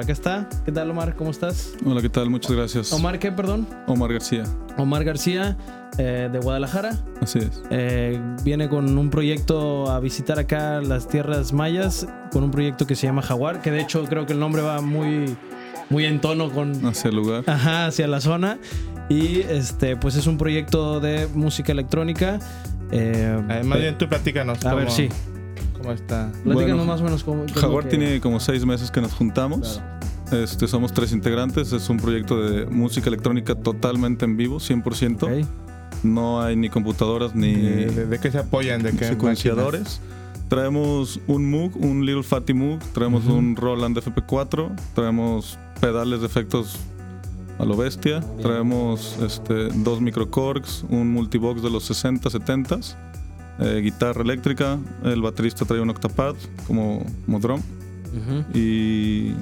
acá está. ¿Qué tal, Omar? ¿Cómo estás? Hola, ¿qué tal? Muchas gracias. Omar, ¿qué? Perdón. Omar García. Omar García, eh, de Guadalajara. Así es. Eh, viene con un proyecto a visitar acá las tierras mayas, con un proyecto que se llama Jaguar, que de hecho creo que el nombre va muy, muy en tono con... Hacia el lugar. Ajá, hacia la zona. Y este, pues es un proyecto de música electrónica. Eh, Además, bien tú platícanos. A ver, sí. Está. Más o menos cómo. Jaguar tiene como seis meses que nos juntamos. Este, somos tres integrantes. Es un proyecto de música electrónica totalmente en vivo, 100%. No hay ni computadoras ni. ¿De, qué se apoyan? ¿De qué? Secuenciadores. Traemos un Moog, un Little Fatty Moog. Traemos un Roland FP4. Traemos pedales de efectos a lo bestia. Traemos este, dos microcorks, un multibox de los 60, 70s eh, guitarra eléctrica, el baterista trae un octapad como, como drum uh -huh. y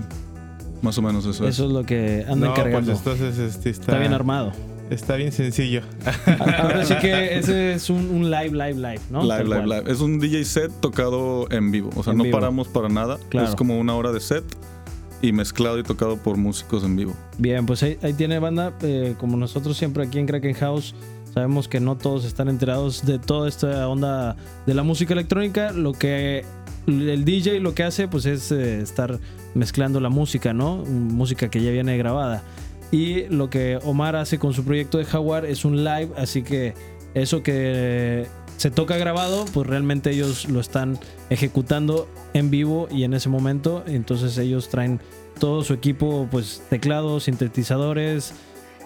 más o menos eso. Eso es, es lo que anda no, cargando. Pues entonces este está, está, bien armado. Está bien sencillo. Ah, ahora sí que ese es un, un live, live, live, ¿no? Live, live, live. Es un DJ set tocado en vivo. O sea, en no vivo. paramos para nada. Claro. Es como una hora de set y mezclado y tocado por músicos en vivo. Bien, pues ahí, ahí tiene banda, eh, como nosotros siempre aquí en Kraken House. Sabemos que no todos están enterados de toda esta onda de la música electrónica. Lo que el DJ lo que hace pues es eh, estar mezclando la música, ¿no? Música que ya viene grabada. Y lo que Omar hace con su proyecto de Jaguar es un live, así que eso que se toca grabado, pues realmente ellos lo están ejecutando en vivo y en ese momento, entonces ellos traen todo su equipo, pues teclados, sintetizadores,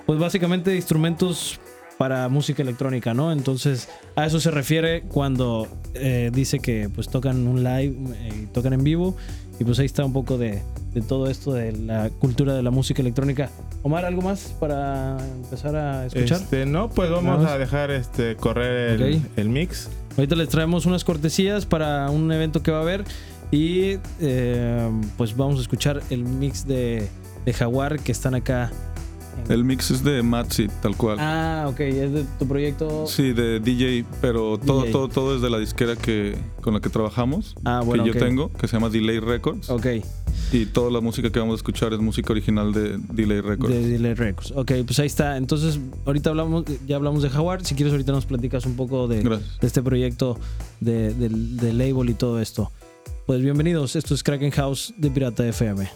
pues básicamente instrumentos para música electrónica, ¿no? Entonces, a eso se refiere cuando eh, dice que pues tocan un live, eh, tocan en vivo, y pues ahí está un poco de, de, todo esto de la cultura de la música electrónica. Omar, ¿algo más para empezar a escuchar? Este, no, pues vamos a dejar este correr el, okay. el mix. Ahorita les traemos unas cortesías para un evento que va a haber. Y eh, pues vamos a escuchar el mix de, de Jaguar que están acá el mix es de Matsit, tal cual. Ah, ok, es de tu proyecto. Sí, de DJ, pero todo, todo, todo es de la disquera que, con la que trabajamos, ah, bueno, que yo tengo, que se llama Delay Records. Ok. Y toda la música que vamos a escuchar es música original de Delay Records. De Delay Records. Ok, pues ahí está. Entonces, ahorita hablamos, ya hablamos de Jaguar. Si quieres, ahorita nos platicas un poco de, de este proyecto de, de, label y todo esto. Pues bienvenidos, esto es Kraken House de Pirata FM.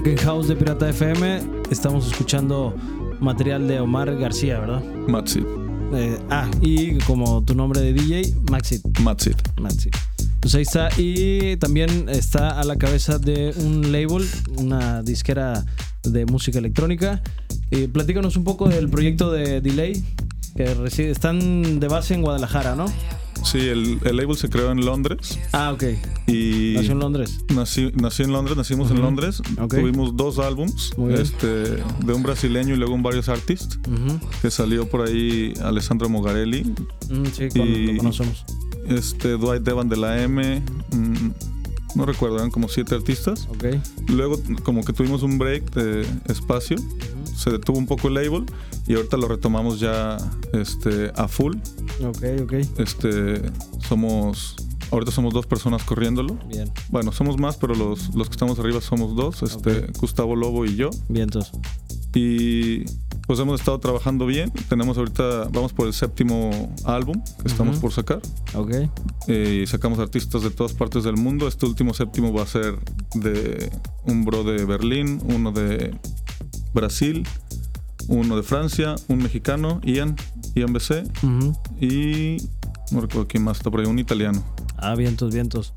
Kraken House de Pirata FM. Estamos escuchando material de Omar García, ¿verdad? Matsit. Eh, ah, y como tu nombre de DJ, Maxit. Matsit. Maxit. Pues ahí está. Y también está a la cabeza de un label, una disquera de música electrónica. Eh, platícanos un poco del proyecto de Delay, que reside- están de base en Guadalajara, ¿no? Sí, el, el label se creó en Londres Ah, ok. y Nació en Londres. nací, nací en Londres, nacimos en. Londres. Tuvimos dos álbums, este, de un brasileño y luego un varios artists, Ujú. que salió por ahí Alessandro Mogarelli, Mm, sí, con- Y- lo conocemos. este Dwight Devan de la M, mm, no recuerdo, eran como siete artistas. Ok. Luego como que tuvimos un break de espacio, se detuvo un poco el label y ahorita lo retomamos ya este, a full. Ok, ok. Este, somos, ahorita somos dos personas corriéndolo. Bien. Bueno, somos más, pero los, los que estamos arriba somos dos, este, Gustavo Lobo y yo. Vientos. Y pues hemos estado trabajando bien. Tenemos ahorita, vamos por el séptimo álbum que estamos Ujú. por sacar. Ok. Eh, y sacamos artistas de todas partes del mundo. Este último séptimo va a ser de un bro de Berlín, uno de Brasil, uno de Francia, un mexicano, Ian, Ian BC, y no recuerdo quién más está por ahí, un italiano. Ah, vientos, vientos.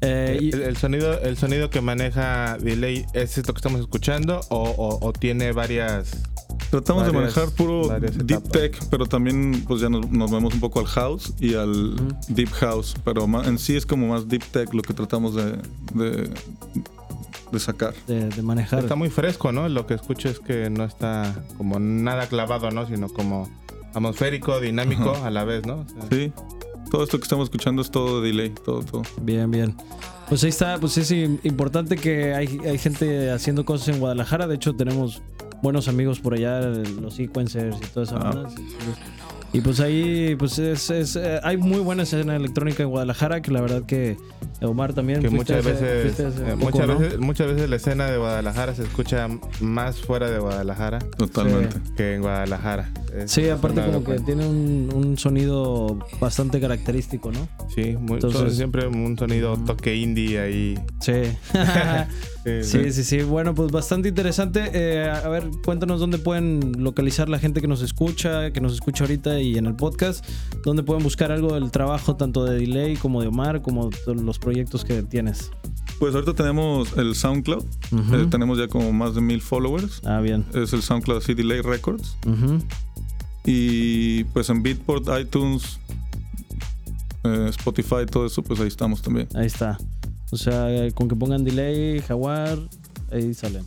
Eh, y- El, el sonido, el sonido que maneja Delay es esto que estamos escuchando o, o- o tiene varias. Tratamos de manejar puro deep tech, pero también pues ya nos, nos vemos un poco al house y al deep house, pero en sí es como más deep tech lo que tratamos de, de, de sacar. de, de manejar. Está muy fresco, ¿no? Lo que escucho es que no está como nada clavado, ¿no? Sino como atmosférico, dinámico Ajá. a la vez, ¿no? O sea, Sí, todo esto que estamos escuchando es todo de delay, todo, todo. Bien, bien. Pues ahí está, pues es im- importante que hay, hay gente haciendo cosas en Guadalajara. De hecho, tenemos buenos amigos por allá, los sequencers y toda esa Ah. onda. Y pues ahí, pues es, es, eh, hay muy buena escena electrónica en Guadalajara, que la verdad que Omar también. que muchas veces, eh, poco, muchas ¿no? veces, muchas veces la escena de Guadalajara se escucha más fuera de Guadalajara Totalmente. que en Guadalajara. Es- Sí, aparte como que tiene un, un sonido bastante característico, ¿no? Sí, muy, Entonces- siempre un sonido toque indie ahí. Sí. Sí, Sí, sí, sí. Bueno, pues bastante interesante. Eh, a ver, cuéntanos dónde pueden localizar la gente que nos escucha, que nos escucha ahorita y en el podcast. Dónde pueden buscar algo del trabajo tanto de Delay como de Omar, como los proyectos que tienes. Pues ahorita tenemos el SoundCloud, eh, tenemos ya como más de mil followers. Ah, bien. Es el SoundCloud así Delay Records. Y pues en Beatport, iTunes, eh, Spotify, todo eso, pues ahí estamos también. Ahí está. O sea, con que pongan Delay, Jaguar, ahí salen.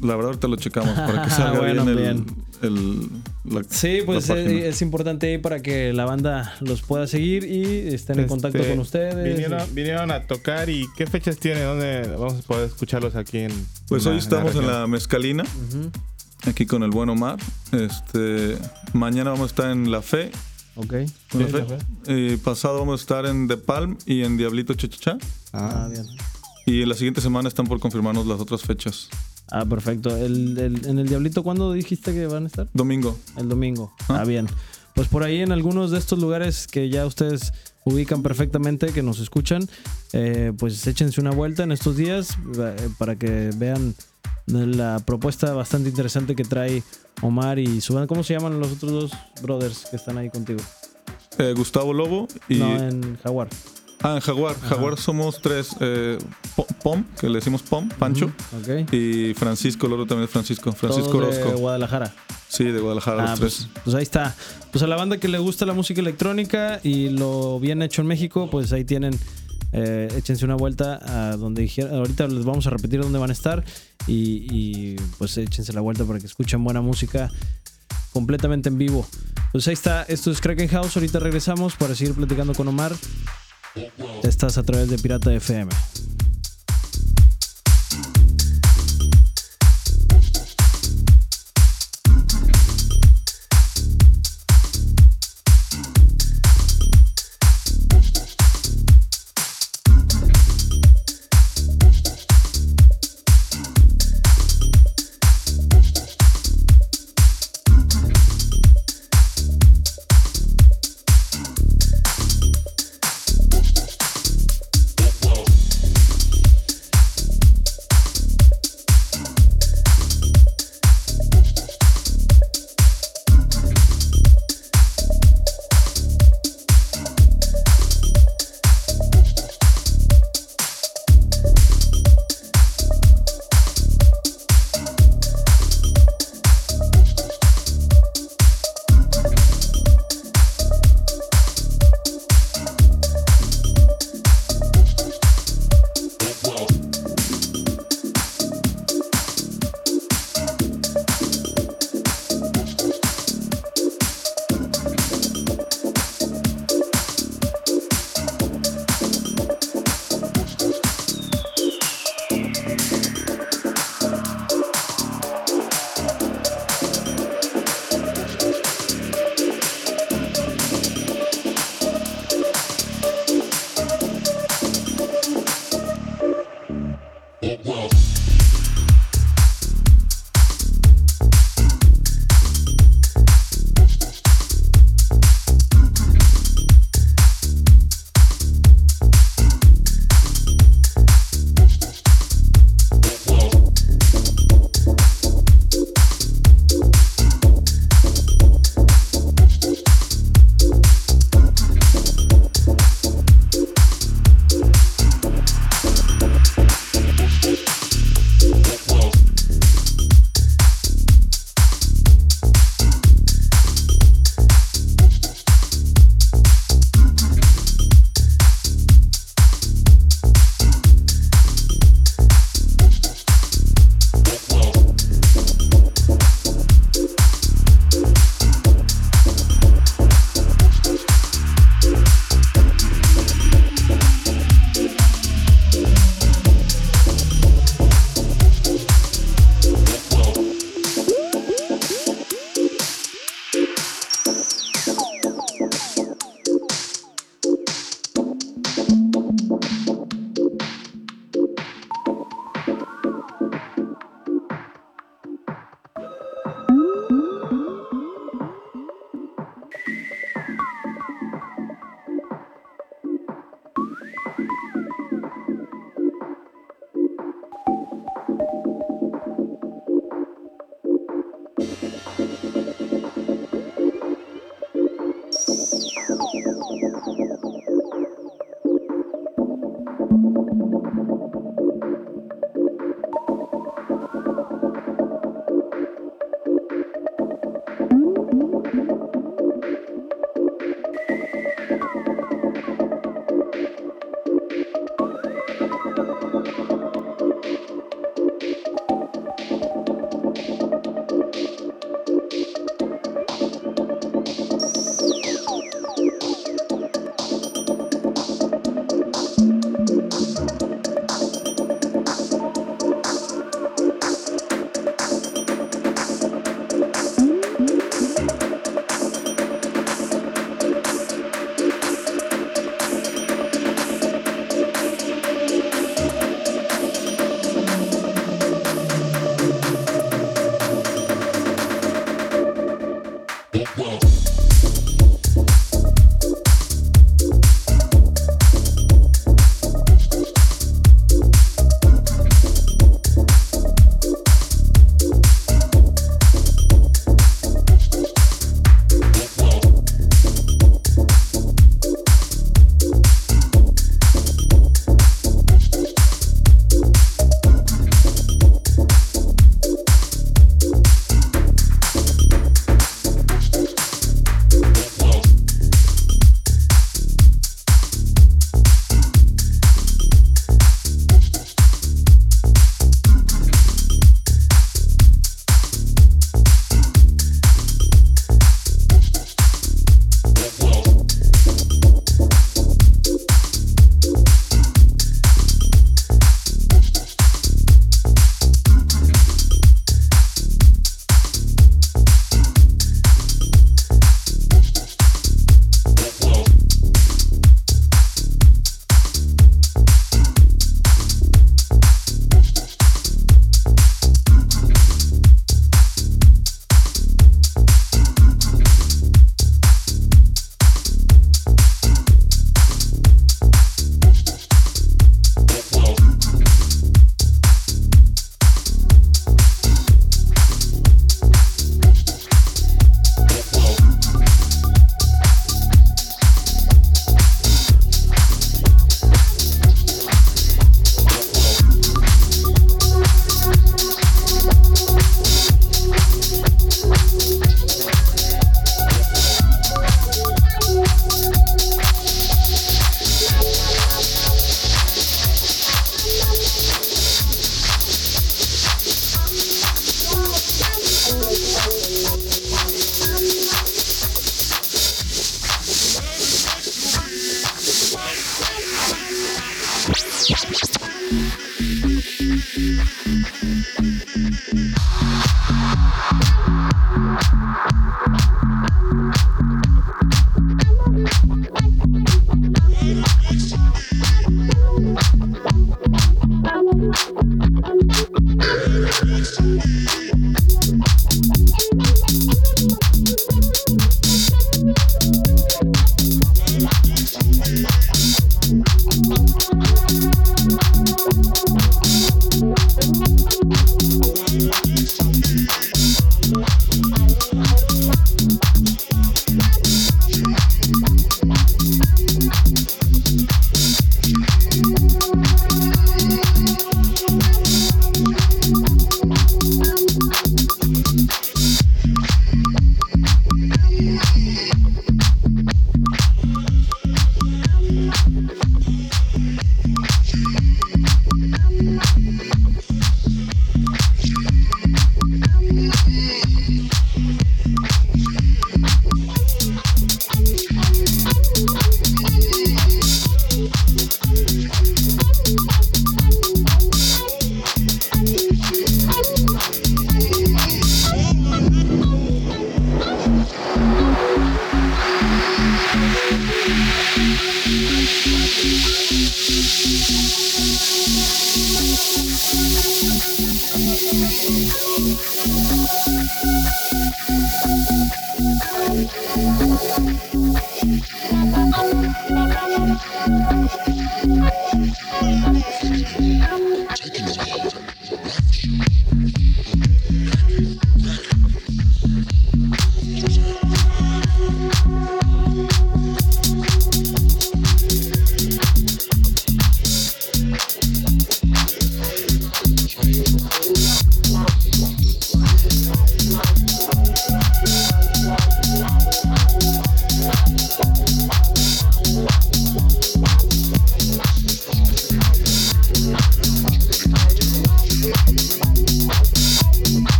La verdad ahorita lo checamos para que salga Bueno, bien, el, bien. el- la- Sí, pues la eh, es importante ahí para que la banda los pueda seguir y estén en contacto Este, con ustedes. Vinieron, vinieron a tocar y ¿qué fechas tienen? ¿Dónde vamos a poder escucharlos aquí en Pues en hoy la- estamos en la Mezcalina, aquí con el buen Omar. Este, mañana vamos a estar en La Fe. Ok. Y pasado vamos a estar en The Palm y en Diablito Chachachá. Ah, Ah, bien. Y en la siguiente semana están por confirmarnos las otras fechas. Ah, perfecto. El, el- ¿En el Diablito cuándo dijiste que van a estar? Domingo. El domingo. Ah. Ah, bien. Pues por ahí en algunos de estos lugares que ya ustedes ubican perfectamente, que nos escuchan, eh, pues échense una vuelta en estos días eh, para que vean la propuesta bastante interesante que trae Omar y su banda. ¿Cómo se llaman los otros dos brothers que están ahí contigo? Eh, Gustavo Lobo y... No, en Jaguar. Ah, en Jaguar. Jaguar somos tres. eh, Po- Pom, que le decimos Pom, Pancho. Ujú, Ok. Y Francisco, el otro también es Francisco. Francisco Todos de Orozco. Guadalajara. Sí, de Guadalajara, Ah, los pues, tres. pues ahí está. Pues a la banda que le gusta la música electrónica y lo bien hecho en México, pues ahí tienen. Eh, échense una vuelta a donde dijeron. Ahorita les vamos a repetir dónde van a estar. Y, y, pues échense la vuelta para que escuchen buena música completamente en vivo. Pues ahí está. Esto es Kraken House. Ahorita regresamos para seguir platicando con Omar. Estás a través de Pirata FM.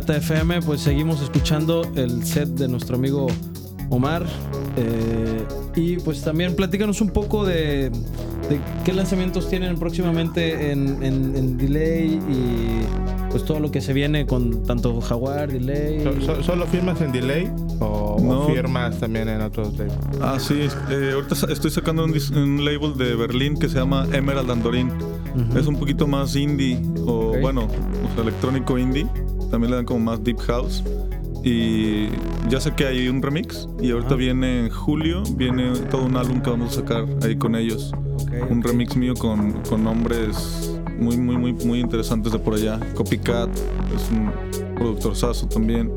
Pirata FM, pues seguimos escuchando el set de nuestro amigo Omar. Eh, y pues también platícanos un poco de, de qué lanzamientos tienen próximamente en, en- en Delay y pues todo lo que se viene con tanto Jaguar, Delay. So- so- ¿Solo firmas en delay o, o No. firmas también en otros labels? Ah, sí. eh, ahorita estoy sacando un, un label de Berlín que se llama Emerald Andorin. Ujú. Es un poquito más indie, o Ok. bueno, o sea, electrónico indie. También le dan como más deep house. Y ya sé que hay un remix. Y ahorita viene en julio, viene todo un álbum que vamos a sacar ahí con ellos. Un remix mío con, con nombres muy, muy, muy, muy interesantes de por allá. Copycat es un productor saso también.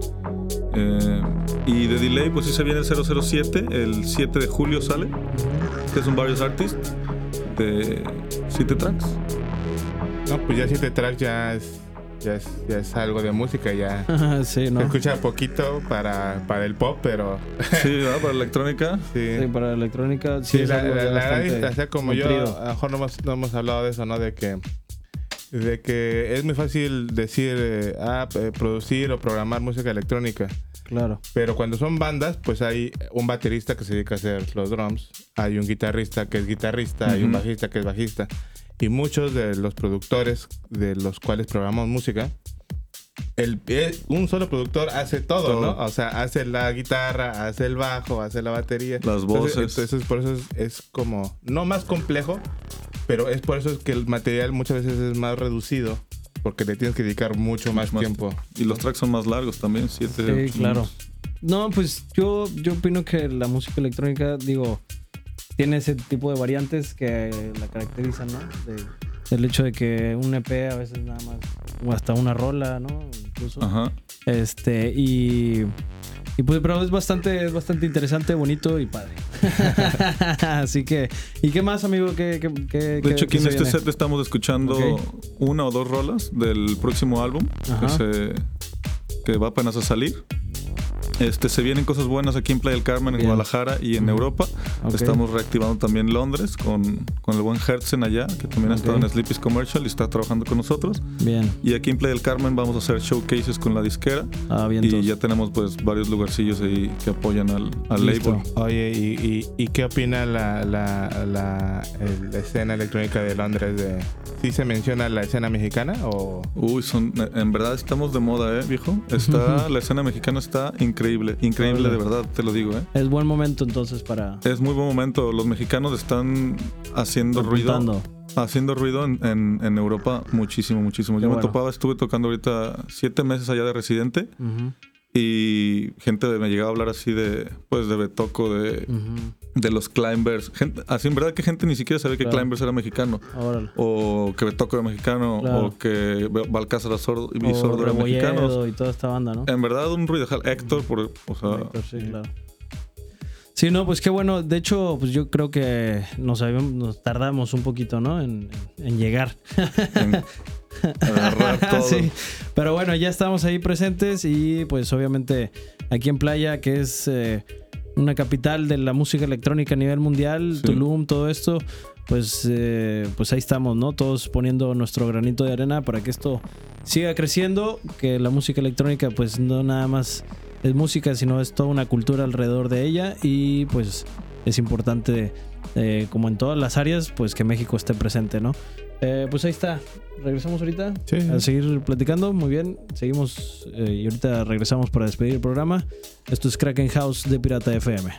Eh, y de Delay, pues sí se viene el 007, el 7 de julio sale, que son varios artists de 7 tracks. No, pues ya siete tracks ya es, ya es, ya es algo de música, ya sí, se ¿no? escucha poquito para, para el pop, pero Sí, ¿verdad? Para electrónica. sí. Sí, para electrónica sí, Sí, es la, algo la, la o sea, como yo, nutrido. a lo mejor no hemos, no hemos hablado de eso, ¿no? De que, de que es muy fácil decir, eh, ah, eh, producir o programar música electrónica. Claro. Pero cuando son bandas, pues hay un baterista que se dedica a hacer los drums, hay un guitarrista que es guitarrista, hay un bajista que es bajista. Y muchos de los productores de los cuales programamos música, el, eh, un solo productor hace todo, Todo. ¿no? O sea, hace la guitarra, hace el bajo, hace la batería. Las Entonces- voces. Entonces, por eso es, es como, no más complejo, pero es por eso es que el material muchas veces es más reducido, porque le tienes que dedicar mucho más, Más- tiempo. Y los tracks son más largos también, 7 Sí, claro. No, pues yo, yo opino que la música electrónica, digo, tiene ese tipo de variantes que la caracterizan, ¿no? De- el hecho de que un EP a veces nada más, o hasta una rola, ¿no? Incluso. Ajá. Este, y, y pues, pero es bastante, es bastante interesante, bonito y padre. Así que, ¿y qué más, amigo? ¿Qué, qué, qué- De qué- hecho, aquí en este viene? set estamos escuchando una o dos rolas del próximo álbum Ajá. que, se, que va apenas a salir. Este, se vienen cosas buenas aquí en Playa del Carmen, en Bien. Guadalajara y en. Europa. Ok. Estamos reactivando también Londres con, con el buen Hertzen allá, que también ha estado en Sleepy's Commercial y está trabajando con nosotros. Bien. Y aquí en Playa del Carmen vamos a hacer showcases con la disquera. Ah, bien. Y entonces. ya tenemos pues varios lugarcillos ahí que apoyan al, al label. Oye, ¿y, y, y qué opina la, la, la, la escena electrónica de Londres? De, ¿Sí se menciona la escena mexicana o...? Uy, son, en verdad estamos de moda, ¿eh, viejo? Está, la escena mexicana está increíble, increíble de verdad, te lo digo, ¿eh? Es buen momento entonces para... Es muy buen momento. Los mexicanos están haciendo ruido. Haciendo ruido en, en- en Europa muchísimo, muchísimo. Yo me topaba, estuve tocando ahorita siete meses allá de residente y gente me llegaba a hablar así de, pues, de Betoco, de. De los Climbers. Gente, así en verdad que gente ni siquiera sabía que Claro. Climbers era mexicano. Órale. O que Betoco era mexicano, Claro. o que Balcázar era sordo y O sordo eran mexicanos. Rebolledo y toda esta banda, ¿no? En verdad, un ruido. Héctor, por, o sea, Héctor, sí, claro. Sí, no, pues qué bueno. De hecho, pues yo creo que nos, habíamos- nos tardamos un poquito, ¿no? En, en llegar. en agarrar todo. sí. Pero bueno, ya estamos ahí presentes y pues obviamente aquí en Playa, que es eh, una capital de la música electrónica a nivel mundial, Sí. Tulum, todo esto, pues, eh, pues ahí estamos, ¿no? Todos poniendo nuestro granito de arena para que esto siga creciendo, que la música electrónica pues no nada más es música, sino es toda una cultura alrededor de ella y pues es importante, eh, como en todas las áreas, pues que México esté presente, ¿no? Eh, pues ahí está. Regresamos ahorita Sí. a seguir platicando. Muy bien. Seguimos eh, y ahorita regresamos para despedir el programa. Esto es Kraken House de Pirata FM.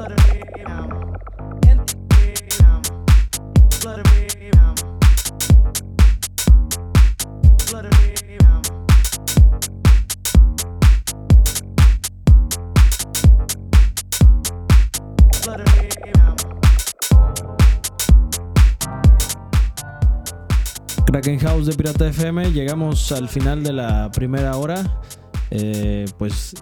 Blood of Kraken House de Pirata FM. Llegamos al final de la primera hora. Eh, pues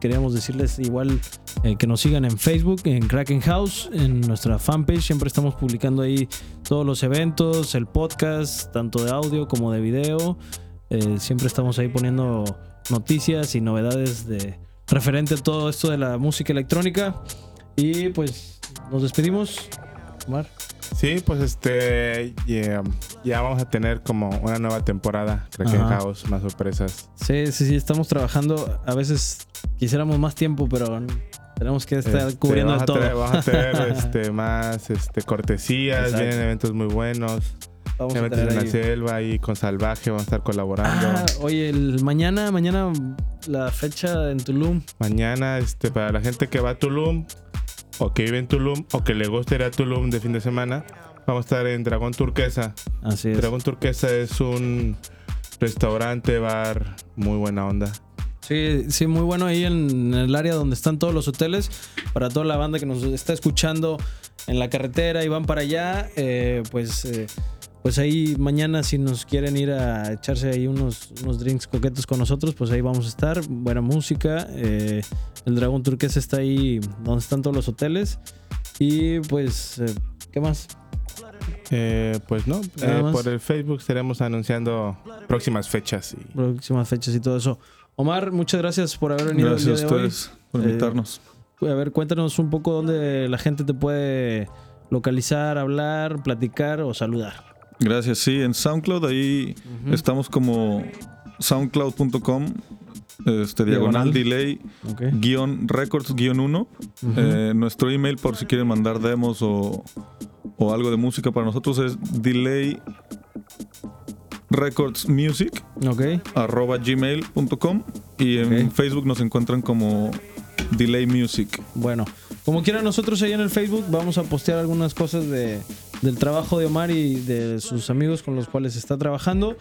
queríamos decirles igual eh, que nos sigan en Facebook, en Kraken House, en nuestra fanpage. Siempre estamos publicando ahí todos los eventos, el podcast, tanto de audio como de video. Eh, siempre estamos ahí poniendo noticias y novedades de referente a todo esto de la música electrónica. Y pues nos despedimos. Omar. Sí, pues este ya, ya vamos a tener como una nueva temporada, Kraken. House, más sorpresas. Sí, sí, sí, estamos trabajando. A veces quisiéramos más tiempo, pero tenemos que estar Este, cubriendo vamos de a todo. tener- vamos a tener este, más este, cortesías, Exacto. vienen eventos muy buenos. Vamos a Eventos tener en la selva ahí con Salvaje, vamos a estar colaborando. Ah, oye, el mañana, mañana la fecha en Tulum. Mañana, este, para la gente que va a Tulum, o que vive en Tulum, o que le gusta ir a Tulum de fin de semana, vamos a estar en Dragón Turquesa. Así es. Dragón Turquesa es un restaurante, bar, muy buena onda. Sí, sí, muy bueno ahí en el área donde están todos los hoteles. Para toda la banda que nos está escuchando en la carretera y van para allá, eh, pues, eh, pues ahí mañana si nos quieren ir a echarse ahí unos, unos drinks coquetos con nosotros, pues ahí vamos a estar. Buena música. eh, el Dragón Turquesa está ahí donde están todos los hoteles. Y pues, eh, ¿qué más? Eh, pues no, eh, por el Facebook estaremos anunciando próximas fechas. Y Próximas fechas y todo eso. Omar, muchas gracias por haber venido Gracias a hoy. ustedes por Eh, invitarnos. a ver, cuéntanos un poco dónde la gente te puede localizar, hablar, platicar o saludar. Gracias, sí, en SoundCloud ahí estamos como soundcloud.com, este, diagonal, Diagonal. delay, guion records, guion 1. Eh, nuestro email por si quieren mandar demos o, o algo de música para nosotros es delay records music Ok. arroba gmail.com y en Ok. Facebook nos encuentran como delay music. Bueno, como quieran nosotros ahí en el Facebook vamos a postear algunas cosas de, del trabajo de Omar y de sus amigos con los cuales está trabajando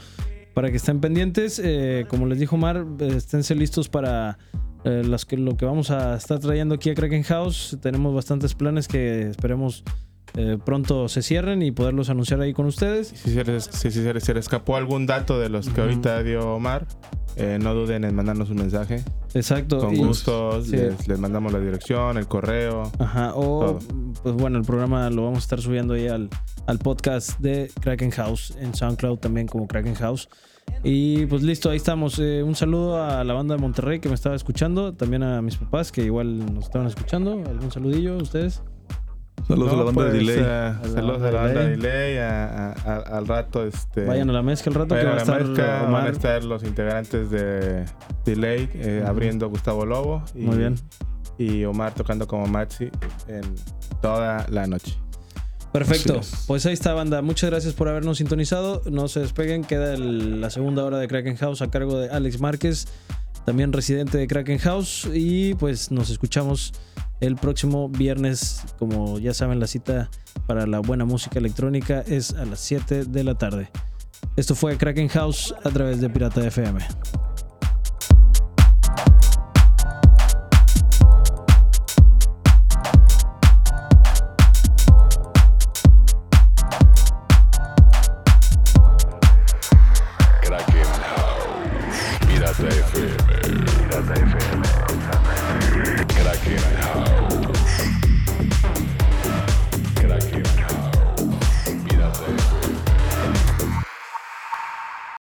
para que estén pendientes. Eh, como les dijo Omar, esténse listos para eh, las que, lo que vamos a estar trayendo aquí a Kraken House. Tenemos bastantes planes que esperemos eh, pronto se cierren y poderlos anunciar ahí con ustedes. Si se les, si se les- se les escapó algún dato de los que ahorita dio Omar, eh, no duden en mandarnos un mensaje. Exacto. Con gusto sí. les, les mandamos la dirección, el correo. Ajá, o Todo. pues bueno, el programa lo vamos a estar subiendo ahí al, al podcast de Kraken House en SoundCloud también como Kraken House. Y pues listo, ahí estamos. Eh, un saludo a la banda de Monterrey que me estaba escuchando, también a mis papás que igual nos estaban escuchando. ¿Algún saludillo a ustedes? Saludos a la banda de pues, delay. eh, saludos a la banda de de Delay. a- a- a- al rato, este. Vayan a la mezcla el rato que vayan va a estar mezcla, van a Omar. estar los integrantes de Delay eh, abriendo Gustavo Lobo. Y, Muy bien. Y Omar tocando como Maxi en toda la noche. Perfecto. Pues ahí está, banda. Muchas gracias por habernos sintonizado. No se despeguen. Queda el- la segunda hora de Kraken House a cargo de Alex Márquez, también residente de Kraken House. Y pues nos escuchamos el próximo viernes. Como ya saben, la cita para la buena música electrónica es a las 7 de la tarde. Esto fue Kraken House a través de Pirata FM.